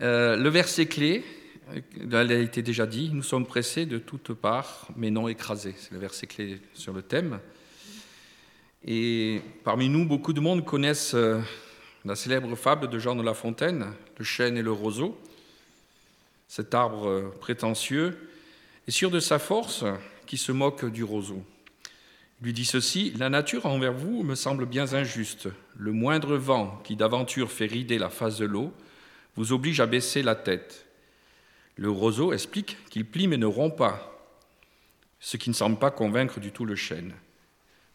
Euh, le verset clé, elle a été déjà dit, nous sommes pressés de toutes parts, mais non écrasés. C'est le verset clé sur le thème. Et parmi nous, beaucoup de monde connaissent euh, la célèbre fable de Jean de La Fontaine, le chêne et le roseau. Cet arbre euh, prétentieux est sûr de sa force qui se moque du roseau. Il lui dit ceci La nature envers vous me semble bien injuste. Le moindre vent qui d'aventure fait rider la face de l'eau vous oblige à baisser la tête. Le roseau explique qu'il plie mais ne rompt pas, ce qui ne semble pas convaincre du tout le chêne.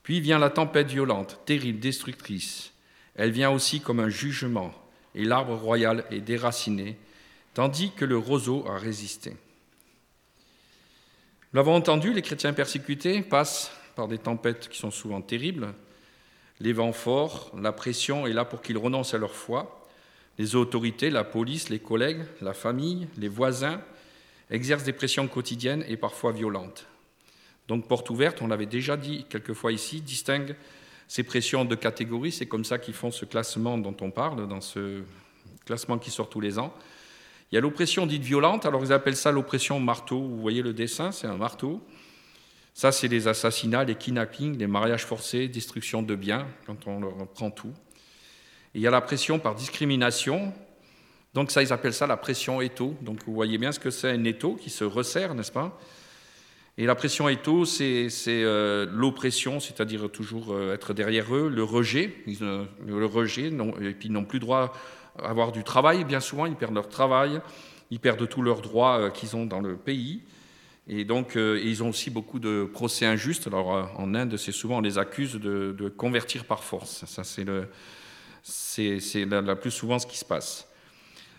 Puis vient la tempête violente, terrible, destructrice. Elle vient aussi comme un jugement, et l'arbre royal est déraciné, tandis que le roseau a résisté. Nous l'avons entendu, les chrétiens persécutés passent par des tempêtes qui sont souvent terribles. Les vents forts, la pression est là pour qu'ils renoncent à leur foi. Les autorités, la police, les collègues, la famille, les voisins exercent des pressions quotidiennes et parfois violentes. Donc porte ouverte, on l'avait déjà dit quelquefois ici, distingue ces pressions de catégories. C'est comme ça qu'ils font ce classement dont on parle, dans ce classement qui sort tous les ans. Il y a l'oppression dite violente, alors ils appellent ça l'oppression marteau. Vous voyez le dessin, c'est un marteau. Ça, c'est les assassinats, les kidnappings, les mariages forcés, destruction de biens, quand on leur prend tout. Il y a la pression par discrimination. Donc ça, ils appellent ça la pression étau. Donc vous voyez bien ce que c'est un étau qui se resserre, n'est-ce pas? Et la pression étau, c'est euh, l'oppression, c'est-à-dire toujours euh, être derrière eux, le rejet, le rejet, et puis ils n'ont plus droit à avoir du travail, bien souvent, ils perdent leur travail, ils perdent tous leurs droits euh, qu'ils ont dans le pays. Et donc, euh, ils ont aussi beaucoup de procès injustes. Alors, euh, en Inde, c'est souvent, on les accuse de, convertir par force. Ça, c'est, le, c'est, la, plus souvent ce qui se passe.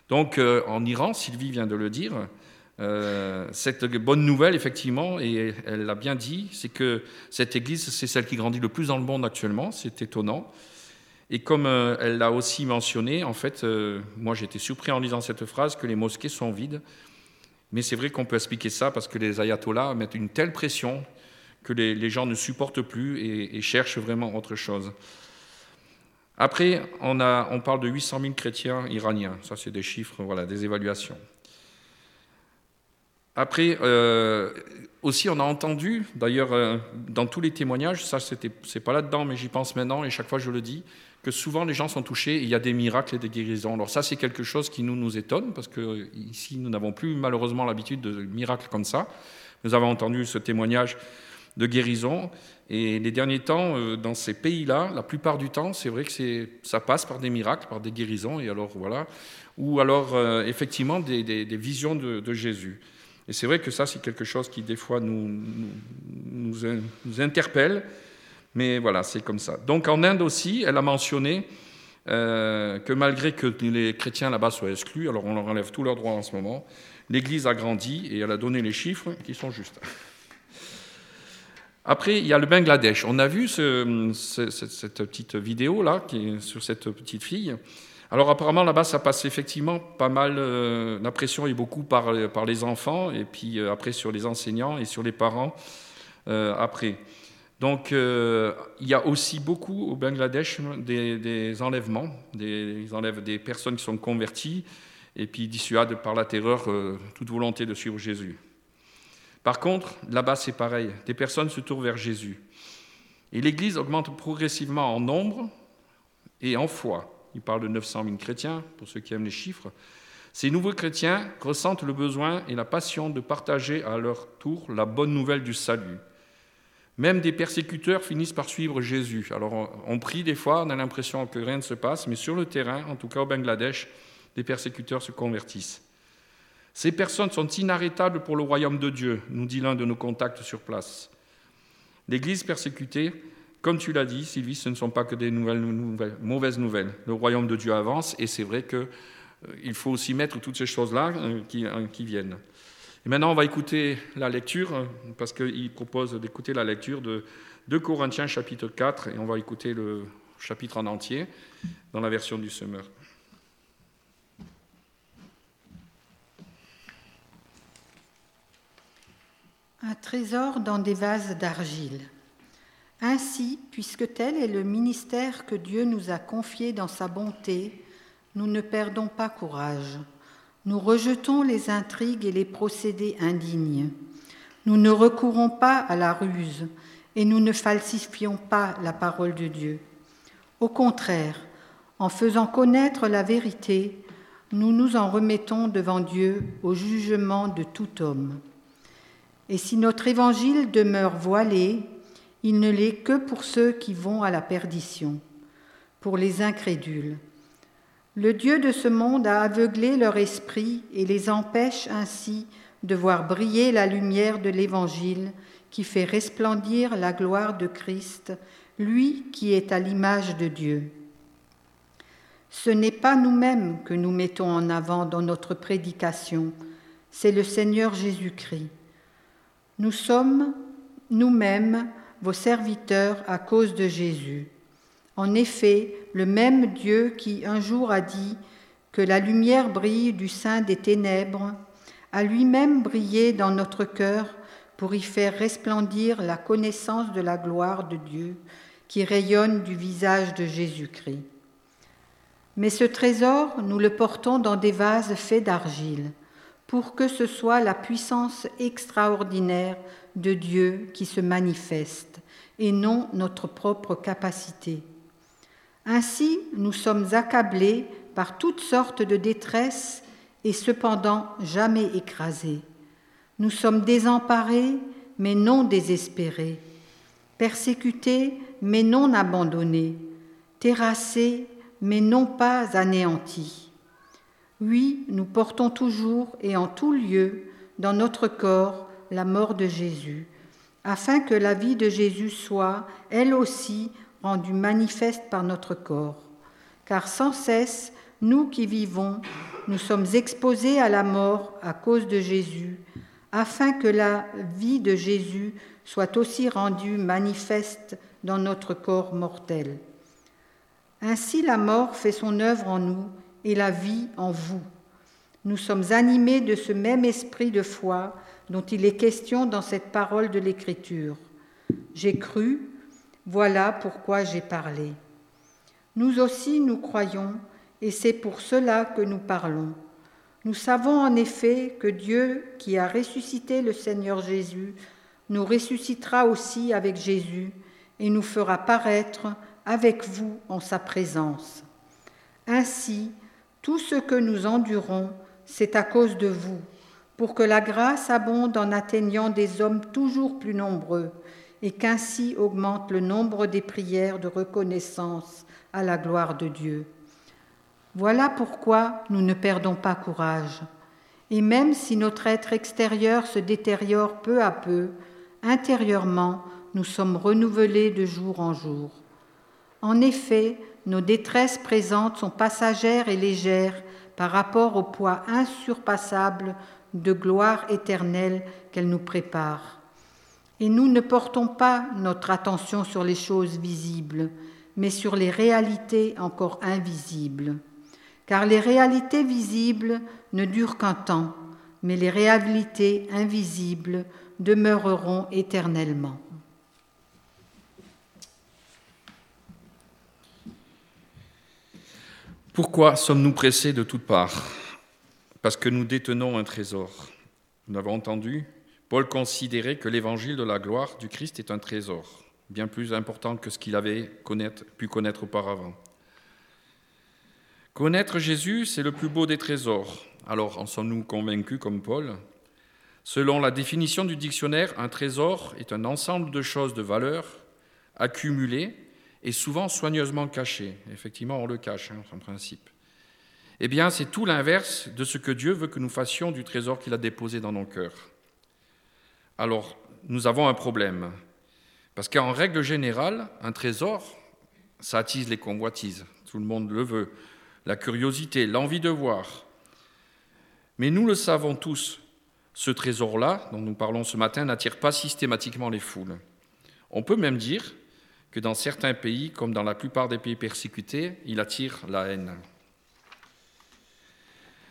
Donc, euh, en Iran, Sylvie vient de le dire, cette bonne nouvelle, effectivement, et elle l'a bien dit, c'est que cette église, c'est celle qui grandit le plus dans le monde actuellement. C'est étonnant. Et comme elle l'a aussi mentionné, en fait, moi, j'étais surpris en lisant cette phrase que les mosquées sont vides. Mais c'est vrai qu'on peut expliquer ça parce que les ayatollahs mettent une telle pression que les, gens ne supportent plus et, cherchent vraiment autre chose. Après, on, parle de 800 000 chrétiens iraniens. Ça, c'est des chiffres, voilà, des évaluations. Après, euh, aussi, on a entendu, d'ailleurs, euh, dans tous les témoignages, ça, c'est pas là-dedans, mais j'y pense maintenant, et chaque fois je le dis, que souvent les gens sont touchés et il y a des miracles et des guérisons. Alors ça, c'est quelque chose qui nous, nous étonne, parce que ici, nous n'avons plus malheureusement l'habitude de miracles comme ça. Nous avons entendu ce témoignage de guérison, et les derniers temps, euh, dans ces pays-là, la plupart du temps, c'est vrai que ça passe par des miracles, par des guérisons, et alors voilà, ou alors euh, effectivement des, visions de, Jésus. Et c'est vrai que ça, c'est quelque chose qui des fois nous, interpelle, mais voilà, c'est comme ça. Donc en Inde aussi, elle a mentionné euh, que malgré que les chrétiens là-bas soient exclus, alors on leur enlève tous leurs droits en ce moment, l'Église a grandi et elle a donné les chiffres qui sont justes. Après, il y a le Bangladesh. On a vu cette petite vidéo là qui est sur cette petite fille. Alors apparemment là-bas, ça passe effectivement pas mal. Euh, la pression est beaucoup par, les enfants et puis euh, après sur les enseignants et sur les parents après. Donc, euh, il y a aussi beaucoup au Bangladesh des, enlèvements. Des, ils enlèvent des personnes qui sont converties et puis dissuadent par la terreur euh, toute volonté de suivre Jésus. Par contre, là-bas, c'est pareil. Des personnes se tournent vers Jésus. Et l'Église augmente progressivement en nombre et en foi. Il parle de 900 000 chrétiens, pour ceux qui aiment les chiffres. Ces nouveaux chrétiens ressentent le besoin et la passion de partager à leur tour la bonne nouvelle du salut. Même des persécuteurs finissent par suivre Jésus. Alors on, prie des fois, on a l'impression que rien ne se passe, mais sur le terrain, en tout cas au Bangladesh, des persécuteurs se convertissent. Ces personnes sont inarrêtables pour le royaume de Dieu, nous dit l'un de nos contacts sur place. L'Église persécutée, comme tu l'as dit, Sylvie, ce ne sont pas que des nouvelles, mauvaises nouvelles. Le royaume de Dieu avance et c'est vrai qu'il euh, faut aussi mettre toutes ces choses-là euh, euh, qui viennent. Et maintenant, on va écouter la lecture, parce qu'il propose d'écouter la lecture de 2 Corinthiens chapitre 4, et on va écouter le chapitre en entier dans la version du semeur. Un trésor dans des vases d'argile. Ainsi, puisque tel est le ministère que Dieu nous a confié dans sa bonté, nous ne perdons pas courage. Nous rejetons les intrigues et les procédés indignes. Nous ne recourons pas à la ruse et nous ne falsifions pas la parole de Dieu. Au contraire, en faisant connaître la vérité, nous nous en remettons devant Dieu au jugement de tout homme. Et si notre évangile demeure voilé, il ne l'est que pour ceux qui vont à la perdition, pour les incrédules. Le Dieu de ce monde a aveuglé leur esprit et les empêche ainsi de voir briller la lumière de l'Évangile qui fait resplendir la gloire de Christ, lui qui est à l'image de Dieu. Ce n'est pas nous-mêmes que nous mettons en avant dans notre prédication, c'est le Seigneur Jésus-Christ. Nous sommes nous-mêmes vos serviteurs à cause de Jésus. En effet, le même Dieu qui un jour a dit que la lumière brille du sein des ténèbres, a lui-même brillé dans notre cœur pour y faire resplendir la connaissance de la gloire de Dieu qui rayonne du visage de Jésus-Christ. Mais ce trésor, nous le portons dans des vases faits d'argile pour que ce soit la puissance extraordinaire de Dieu qui se manifeste et non notre propre capacité. Ainsi, nous sommes accablés par toutes sortes de détresses et cependant jamais écrasés. Nous sommes désemparés, mais non désespérés, persécutés, mais non abandonnés, terrassés, mais non pas anéantis. Oui, nous portons toujours et en tout lieu dans notre corps la mort de Jésus, afin que la vie de Jésus soit, elle aussi, rendue manifeste par notre corps. Car sans cesse, nous qui vivons, nous sommes exposés à la mort à cause de Jésus, afin que la vie de Jésus soit aussi rendue manifeste dans notre corps mortel. Ainsi la mort fait son œuvre en nous et la vie en vous. Nous sommes animés de ce même esprit de foi dont il est question dans cette parole de l'Écriture. J'ai cru, voilà pourquoi j'ai parlé. Nous aussi, nous croyons, et c'est pour cela que nous parlons. Nous savons en effet que Dieu, qui a ressuscité le Seigneur Jésus, nous ressuscitera aussi avec Jésus et nous fera paraître avec vous en sa présence. Ainsi, tout ce que nous endurons, c'est à cause de vous, pour que la grâce abonde en atteignant des hommes toujours plus nombreux, et qu'ainsi augmente le nombre des prières de reconnaissance à la gloire de Dieu. Voilà pourquoi nous ne perdons pas courage. Et même si notre être extérieur se détériore peu à peu, intérieurement, nous sommes renouvelés de jour en jour. En effet, nos détresses présentes sont passagères et légères par rapport au poids insurpassable de gloire éternelle qu'elles nous préparent. Et nous ne portons pas notre attention sur les choses visibles, mais sur les réalités encore invisibles. Car les réalités visibles ne durent qu'un temps, mais les réalités invisibles demeureront éternellement. Pourquoi sommes-nous pressés de toutes parts? Parce que nous détenons un trésor. Nous avons entendu, Paul considérait que l'évangile de la gloire du Christ est un trésor, bien plus important que ce qu'il avait pu connaître auparavant. Connaître Jésus, c'est le plus beau des trésors. Alors en sommes-nous convaincus comme Paul? Selon la définition du dictionnaire, un trésor est un ensemble de choses de valeur accumulées et souvent soigneusement caché. Effectivement, on le cache, hein, en principe. Eh bien, c'est tout l'inverse de ce que Dieu veut que nous fassions du trésor qu'il a déposé dans nos cœurs. Alors, nous avons un problème. Parce qu'en règle générale, un trésor, ça attise les convoitises. Tout le monde le veut. La curiosité, l'envie de voir. Mais nous le savons tous, ce trésor-là, dont nous parlons ce matin, n'attire pas systématiquement les foules. On peut même dire que dans certains pays, comme dans la plupart des pays persécutés, il attire la haine.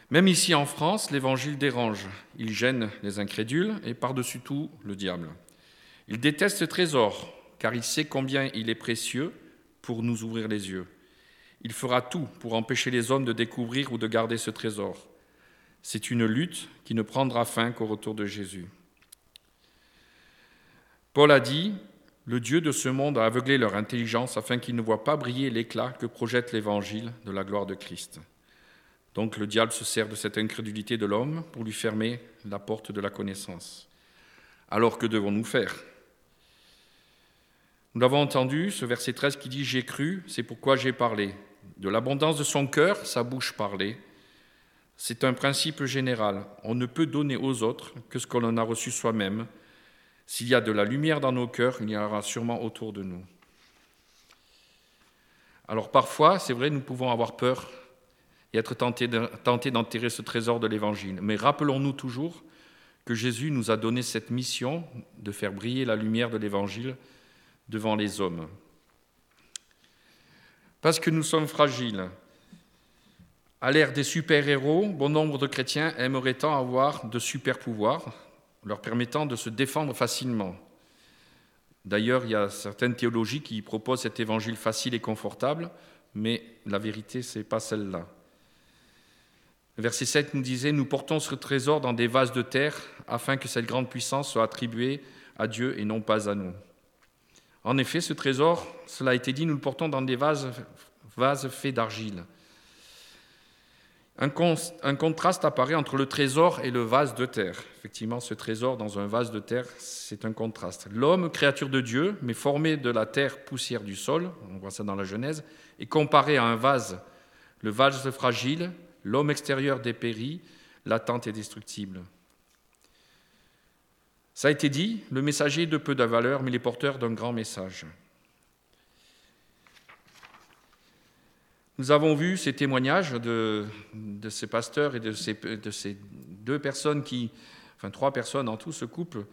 Même ici en France, l'Évangile dérange. Il gêne les incrédules et par-dessus tout le diable. Il déteste ce trésor, car il sait combien il est précieux pour nous ouvrir les yeux. Il fera tout pour empêcher les hommes de découvrir ou de garder ce trésor. C'est une lutte qui ne prendra fin qu'au retour de Jésus. Paul a dit, le Dieu de ce monde a aveuglé leur intelligence afin qu'ils ne voient pas briller l'éclat que projette l'évangile de la gloire de Christ. Donc le diable se sert de cette incrédulité de l'homme pour lui fermer la porte de la connaissance. Alors que devons-nous faire? Nous l'avons entendu, ce verset 13 qui dit J'ai cru, c'est pourquoi j'ai parlé. De l'abondance de son cœur, sa bouche parlait. C'est un principe général. On ne peut donner aux autres que ce qu'on en a reçu soi-même. S'il y a de la lumière dans nos cœurs, il y aura sûrement autour de nous. Alors parfois, c'est vrai, nous pouvons avoir peur et être tentés d'enterrer ce trésor de l'Évangile. Mais rappelons-nous toujours que Jésus nous a donné cette mission de faire briller la lumière de l'Évangile devant les hommes. Parce que nous sommes fragiles. À l'ère des super-héros, bon nombre de chrétiens aimeraient tant avoir de super-pouvoirs, leur permettant de se défendre facilement. D'ailleurs, il y a certaines théologies qui proposent cet évangile facile et confortable, mais la vérité, ce n'est pas celle-là. Verset 7 nous disait, Nous portons ce trésor dans des vases de terre, afin que cette grande puissance soit attribuée à Dieu et non pas à nous. En effet, ce trésor, cela a été dit, nous le portons dans des vases, vases faits d'argile. Un, contraste apparaît entre le trésor et le vase de terre. Effectivement, ce trésor dans un vase de terre, c'est un contraste. L'homme, créature de Dieu, mais formé de la terre poussière du sol, on voit ça dans la Genèse, est comparé à un vase, le vase fragile, l'homme extérieur dépérit, l'attente est destructible. Ça a été dit, le messager de peu de valeur, mais les porteurs d'un grand message. Nous avons vu ces témoignages de, ces pasteurs et de ces, deux personnes qui, enfin trois personnes en tout, ce couple,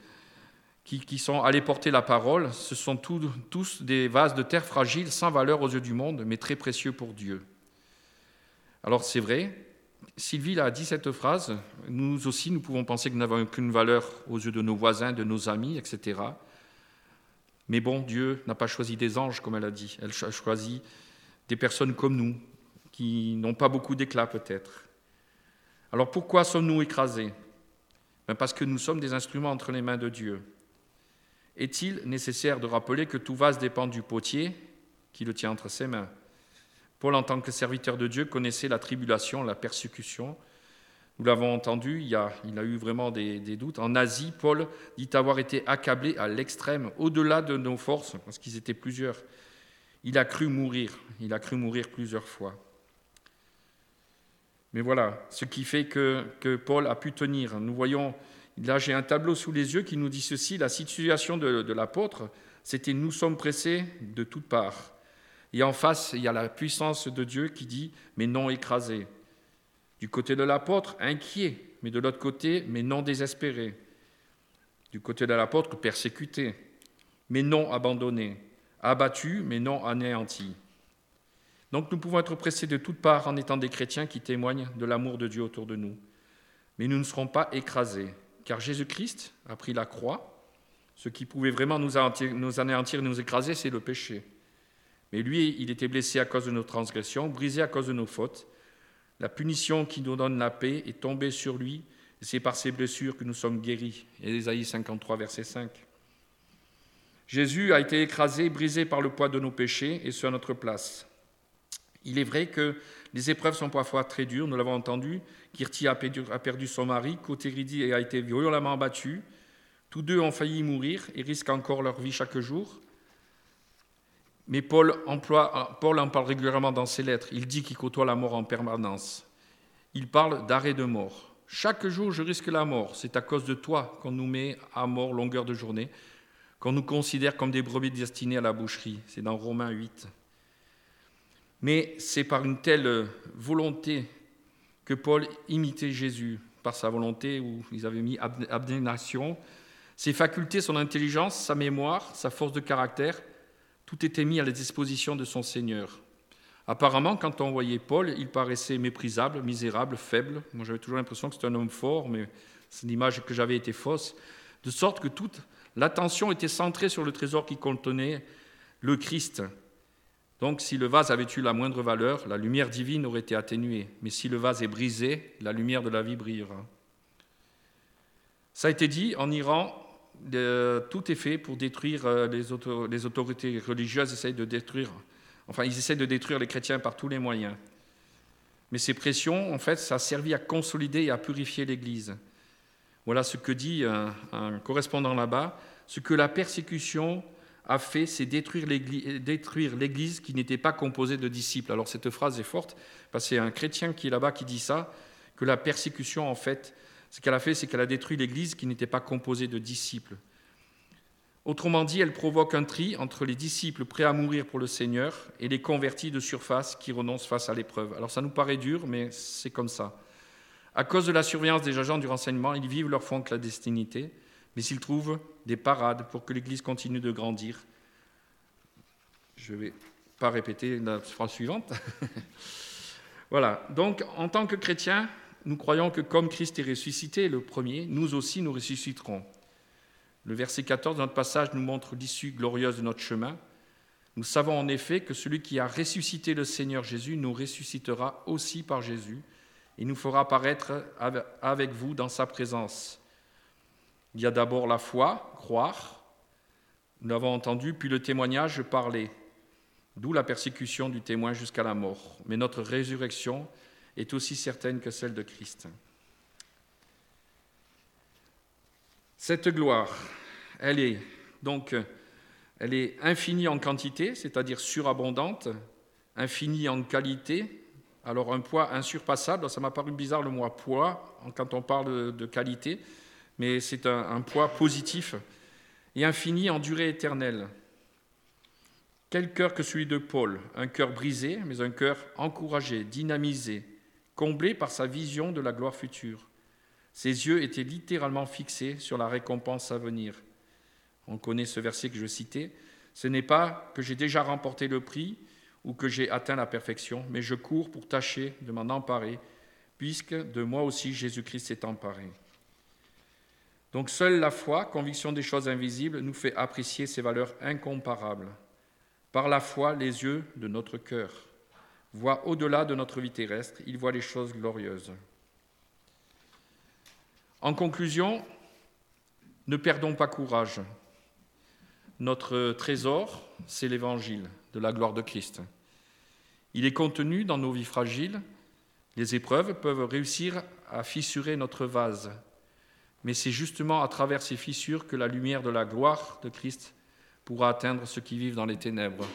qui, sont allés porter la parole. Ce sont tous des vases de terre fragile, sans valeur aux yeux du monde, mais très précieux pour Dieu. Alors c'est vrai, Sylvie a dit cette phrase, nous aussi nous pouvons penser que nous n'avons aucune valeur aux yeux de nos voisins, de nos amis, etc. Mais bon, Dieu n'a pas choisi des anges, comme elle a dit, elle a choisi des personnes comme nous, qui n'ont pas beaucoup d'éclat peut-être. Alors pourquoi sommes-nous écrasés? Ben Parce que nous sommes des instruments entre les mains de Dieu. Est-il nécessaire de rappeler que tout vase dépend du potier qui le tient entre ses mains? Paul, en tant que serviteur de Dieu, connaissait la tribulation, la persécution. Nous l'avons entendu, il, y a, eu vraiment des, doutes. En Asie, Paul dit avoir été accablé à l'extrême, au-delà de nos forces, parce qu'ils étaient plusieurs. Il a cru mourir, il a cru mourir plusieurs fois. Mais voilà, ce qui fait que, Paul a pu tenir. Nous voyons, là j'ai un tableau sous les yeux qui nous dit ceci, la situation de, de l'apôtre, c'était nous sommes pressés de toutes parts. Et en face, il y a la puissance de Dieu qui dit, mais non écrasé. Du côté de l'apôtre, inquiet, mais de l'autre côté, mais non désespéré. Du côté de l'apôtre, persécuté, mais non abandonné abattus mais non anéantis. Donc nous pouvons être pressés de toutes parts en étant des chrétiens qui témoignent de l'amour de Dieu autour de nous. Mais nous ne serons pas écrasés, car Jésus-Christ a pris la croix. Ce qui pouvait vraiment nous anéantir, nous écraser, c'est le péché. Mais lui, il était blessé à cause de nos transgressions, brisé à cause de nos fautes. La punition qui nous donne la paix est tombée sur lui, et c'est par ses blessures que nous sommes guéris. Ésaïe 53, verset 5. Jésus a été écrasé, brisé par le poids de nos péchés, et ce à notre place. Il est vrai que les épreuves sont parfois très dures, nous l'avons entendu. Kirti a perdu, son mari, Koteridi a été violemment battu. Tous deux ont failli mourir et risquent encore leur vie chaque jour. Mais Paul, emploie, Paul en parle régulièrement dans ses lettres. Il dit qu'il côtoie la mort en permanence. Il parle d'arrêt de mort. Chaque jour, je risque la mort. C'est à cause de toi qu'on nous met à mort longueur de journée qu'on nous considère comme des brebis destinées à la boucherie. C'est dans Romains 8. Mais c'est par une telle volonté que Paul imitait Jésus, par sa volonté où ils avaient mis abnégation. Ses facultés, son intelligence, sa mémoire, sa force de caractère, tout était mis à la disposition de son Seigneur. Apparemment, quand on voyait Paul, il paraissait méprisable, misérable, faible. Moi, j'avais toujours l'impression que c'était un homme fort, mais l'image que j'avais était fausse. De sorte que toute L'attention était centrée sur le trésor qui contenait le Christ. Donc si le vase avait eu la moindre valeur, la lumière divine aurait été atténuée. Mais si le vase est brisé, la lumière de la vie brillera. Ça a été dit, en Iran, tout est fait pour détruire euh, les, autorités religieuses, essayent de détruire, enfin ils essaient de détruire les chrétiens par tous les moyens. Mais ces pressions, en fait, ça a servi à consolider et à purifier l'Église. Voilà ce que dit un correspondant là-bas. Ce que la persécution a fait, c'est détruire l'Église qui n'était pas composée de disciples. Alors cette phrase est forte, parce que c'est un chrétien qui est là-bas qui dit ça, que la persécution, en fait, ce qu'elle a fait, c'est qu'elle a détruit l'Église qui n'était pas composée de disciples. Autrement dit, elle provoque un tri entre les disciples prêts à mourir pour le Seigneur et les convertis de surface qui renoncent face à l'épreuve. Alors ça nous paraît dur, mais c'est comme ça. À cause de la surveillance des agents du renseignement, ils vivent leur en clandestinité, mais ils trouvent des parades pour que l'Église continue de grandir. Je ne vais pas répéter la phrase suivante. voilà, donc en tant que chrétiens, nous croyons que comme Christ est ressuscité, le premier, nous aussi nous ressusciterons. Le verset 14 de notre passage nous montre l'issue glorieuse de notre chemin. Nous savons en effet que celui qui a ressuscité le Seigneur Jésus nous ressuscitera aussi par Jésus et nous fera paraître avec vous dans sa présence. Il y a d'abord la foi, croire, nous l'avons entendu, puis le témoignage, parler, d'où la persécution du témoin jusqu'à la mort. Mais notre résurrection est aussi certaine que celle de Christ. Cette gloire, elle est donc elle est infinie en quantité, c'est-à-dire surabondante, infinie en qualité. Alors un poids insurpassable, ça m'a paru bizarre le mot poids quand on parle de qualité, mais c'est un, poids positif, et infini en durée éternelle. Quel cœur que celui de Paul, un cœur brisé, mais un cœur encouragé, dynamisé, comblé par sa vision de la gloire future. Ses yeux étaient littéralement fixés sur la récompense à venir. On connaît ce verset que je citais. Ce n'est pas que j'ai déjà remporté le prix ou que j'ai atteint la perfection, mais je cours pour tâcher de m'en emparer, puisque de moi aussi Jésus-Christ s'est emparé. Donc seule la foi, conviction des choses invisibles, nous fait apprécier ces valeurs incomparables. Par la foi, les yeux de notre cœur voit au-delà de notre vie terrestre, il voit les choses glorieuses. En conclusion, ne perdons pas courage. Notre trésor, c'est l'évangile de la gloire de Christ. Il est contenu dans nos vies fragiles. Les épreuves peuvent réussir à fissurer notre vase, mais c'est justement à travers ces fissures que la lumière de la gloire de Christ pourra atteindre ceux qui vivent dans les ténèbres.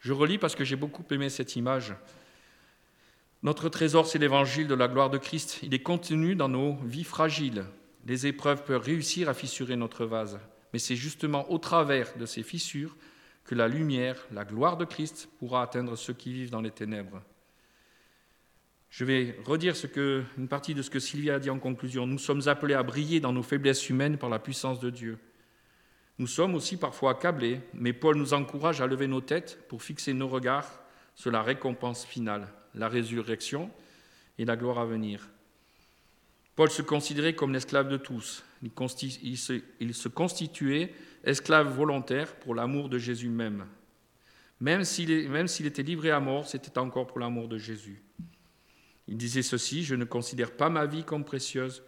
Je relis parce que j'ai beaucoup aimé cette image. Notre trésor, c'est l'évangile de la gloire de Christ. Il est contenu dans nos vies fragiles. Les épreuves peuvent réussir à fissurer notre vase, mais c'est justement au travers de ces fissures que la lumière, la gloire de Christ pourra atteindre ceux qui vivent dans les ténèbres. Je vais redire ce une partie de ce que Sylvia a dit en conclusion. Nous sommes appelés à briller dans nos faiblesses humaines par la puissance de Dieu. Nous sommes aussi parfois accablés, mais Paul nous encourage à lever nos têtes pour fixer nos regards sur la récompense finale, la résurrection et la gloire à venir. Paul se considérait comme l'esclave de tous. Il, se, constituait esclave volontaire pour l'amour de Jésus même. Même s'il était livré à mort, c'était encore pour l'amour de Jésus. Il disait ceci, je ne considère pas ma vie comme précieuse,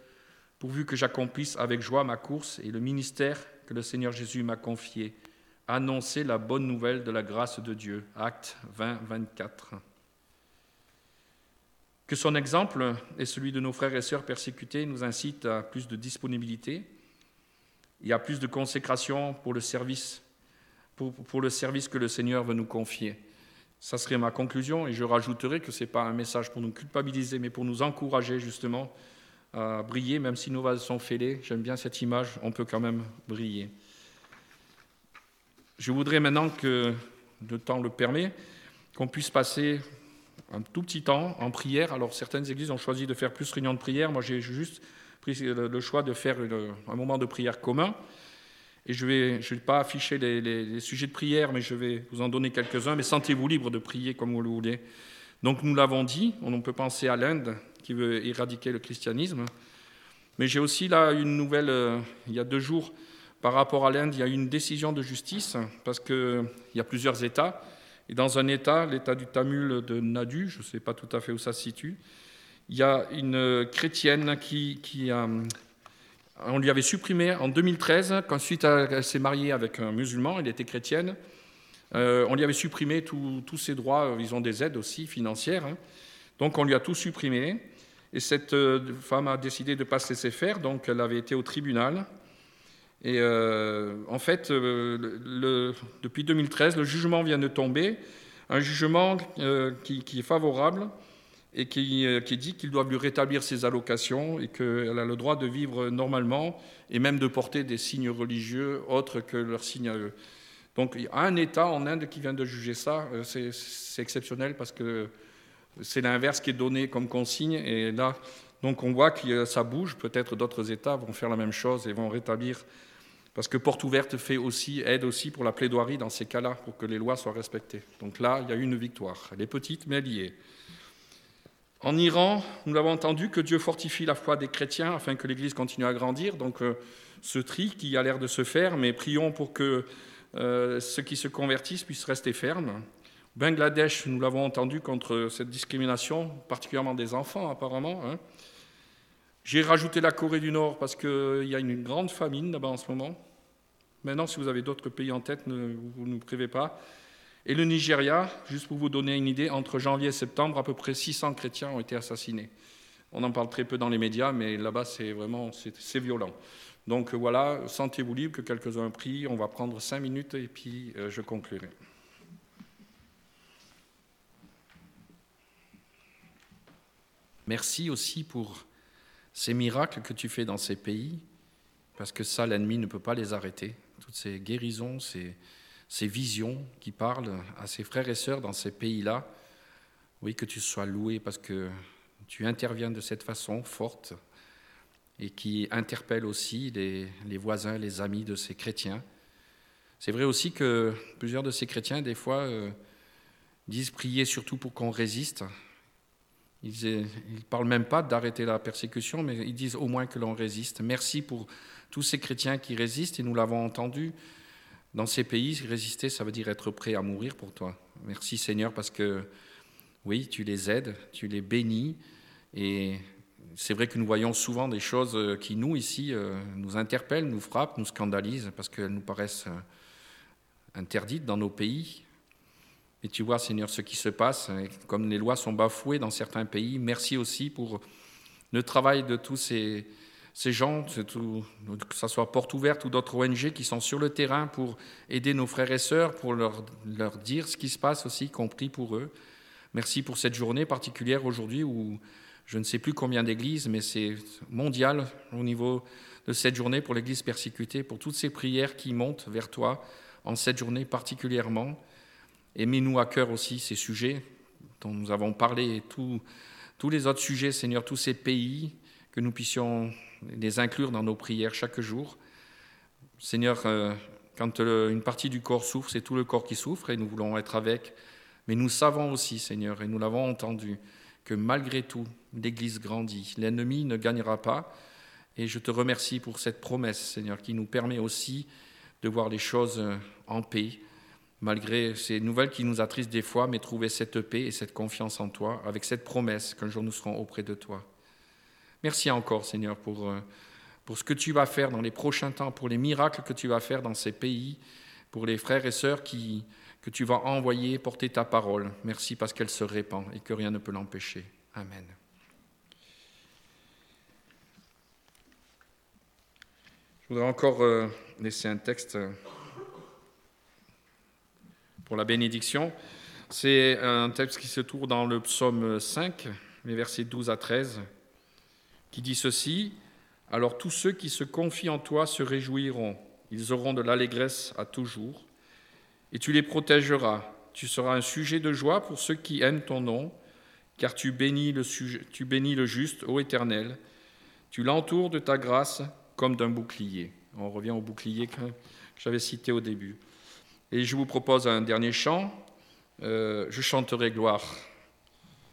pourvu que j'accomplisse avec joie ma course et le ministère que le Seigneur Jésus m'a confié, annoncer la bonne nouvelle de la grâce de Dieu. Acte 20, 24. Que son exemple et celui de nos frères et sœurs persécutés nous incite à plus de disponibilité et à plus de consécration pour le service, pour le service que le Seigneur veut nous confier. Ça serait ma conclusion et je rajouterai que ce n'est pas un message pour nous culpabiliser, mais pour nous encourager justement à briller, même si nos vases sont fêlés. J'aime bien cette image, on peut quand même briller. Je voudrais maintenant que le temps le permet, qu'on puisse passer un tout petit temps en prière. Alors certaines églises ont choisi de faire plus réunion de prière. Moi j'ai juste le choix de faire un moment de prière commun. Et je ne vais, je vais pas afficher les, sujets de prière, mais je vais vous en donner quelques-uns. Mais sentez-vous libre de prier comme vous le voulez. Donc nous l'avons dit, on peut penser à l'Inde, qui veut éradiquer le christianisme. Mais j'ai aussi là une nouvelle, euh, il y a deux jours, par rapport à l'Inde, il y a une décision de justice, parce qu'il y a plusieurs États, Et dans un État, l'État du Tamul de Nadu, je ne sais pas tout à fait où ça se situe, il y a une chrétienne qui, qui a, on lui avait supprimé en 2013, quand suite elle s'est mariée avec un musulman, elle était chrétienne, euh, on lui avait supprimé tous ses droits, ils ont des aides aussi financières, hein. donc on lui a tout supprimé. Et cette euh, femme a décidé de ne pas se laisser faire, donc elle avait été au tribunal. Et euh, en fait, euh, depuis 2013, le jugement vient de tomber, un jugement qui, est favorable et qui, dit qu'ils doivent lui rétablir ses allocations et qu'elle a le droit de vivre normalement et même de porter des signes religieux autres que leurs signes à eux. Donc il y a un État en Inde qui vient de juger ça, c'est exceptionnel parce que c'est l'inverse qui est donné comme consigne. Et là, donc on voit que ça bouge. Peut-être d'autres États vont faire la même chose et vont rétablir. Parce que Porte ouverte fait aussi, aide aussi pour la plaidoirie dans ces cas-là, pour que les lois soient respectées. Donc là, il y a une victoire. Elle est petite, mais elle y est. En Iran, nous l'avons entendu, que Dieu fortifie la foi des chrétiens afin que l'Église continue à grandir. Donc euh, ce tri qui a l'air de se faire, mais prions pour que euh, ceux qui se convertissent puissent rester fermes. Bangladesh, nous l'avons entendu contre cette discrimination, particulièrement des enfants apparemment. Hein. J'ai rajouté la Corée du Nord parce qu'il y a une grande famine là-bas en ce moment. Maintenant, si vous avez d'autres pays en tête, ne, vous ne privez pas. Et le Nigeria, juste pour vous donner une idée, entre janvier et septembre, à peu près 600 chrétiens ont été assassinés. On en parle très peu dans les médias, mais là-bas, c'est vraiment c'est violent. Donc voilà, sentez-vous libre que quelques-uns prient. On va prendre cinq minutes et puis euh, je conclurai. Merci aussi pour ces miracles que tu fais dans ces pays, parce que ça, l'ennemi ne peut pas les arrêter. Toutes ces guérisons, ces, ces visions qui parlent à ses frères et sœurs dans ces pays-là, oui, que tu sois loué parce que tu interviens de cette façon forte et qui interpelle aussi les, voisins, les amis de ces chrétiens. C'est vrai aussi que plusieurs de ces chrétiens, des fois, euh, disent prier surtout pour qu'on résiste, ils ne parlent même pas d'arrêter la persécution, mais ils disent au moins que l'on résiste. Merci pour tous ces chrétiens qui résistent, et nous l'avons entendu. Dans ces pays, résister, ça veut dire être prêt à mourir pour toi. Merci Seigneur, parce que oui, tu les aides, tu les bénis, et c'est vrai que nous voyons souvent des choses qui, nous, ici, euh, nous interpellent, nous frappent, nous scandalisent, parce qu'elles nous paraissent euh, interdites dans nos pays, et tu vois, Seigneur, ce qui se passe, comme les lois sont bafouées dans certains pays. Merci aussi pour le travail de tous ces, ces gens, que ce soit Porte Ouverte ou d'autres ONG qui sont sur le terrain pour aider nos frères et sœurs, pour leur, leur dire ce qui se passe aussi, compris pour eux. Merci pour cette journée particulière aujourd'hui où je ne sais plus combien d'églises, mais c'est mondial au niveau de cette journée pour l'Église persécutée, pour toutes ces prières qui montent vers toi en cette journée particulièrement. Aimez-nous à cœur aussi ces sujets dont nous avons parlé et tous les autres sujets, Seigneur, tous ces pays, que nous puissions les inclure dans nos prières chaque jour. Seigneur, euh, quand une partie du corps souffre, c'est tout le corps qui souffre et nous voulons être avec. Mais nous savons aussi, Seigneur, et nous l'avons entendu, que malgré tout, l'Église grandit. L'ennemi ne gagnera pas. Et je te remercie pour cette promesse, Seigneur, qui nous permet aussi de voir les choses en paix malgré ces nouvelles qui nous attristent des fois, mais trouver cette paix et cette confiance en toi, avec cette promesse qu'un jour nous serons auprès de toi. Merci encore, Seigneur, pour, euh, pour ce que tu vas faire dans les prochains temps, pour les miracles que tu vas faire dans ces pays, pour les frères et sœurs qui, que tu vas envoyer porter ta parole. Merci parce qu'elle se répand et que rien ne peut l'empêcher. Amen. Je voudrais encore euh, laisser un texte pour la bénédiction. C'est un texte qui se trouve dans le psaume 5, les versets 12 à 13, qui dit ceci Alors tous ceux qui se confient en toi se réjouiront, ils auront de l'allégresse à toujours, et tu les protégeras. Tu seras un sujet de joie pour ceux qui aiment ton nom, car tu bénis le, juste, ô Éternel. Tu l'entoures de ta grâce comme d'un bouclier. On revient au bouclier que j'avais cité au début. Et je vous propose un dernier chant. Euh, je chanterai gloire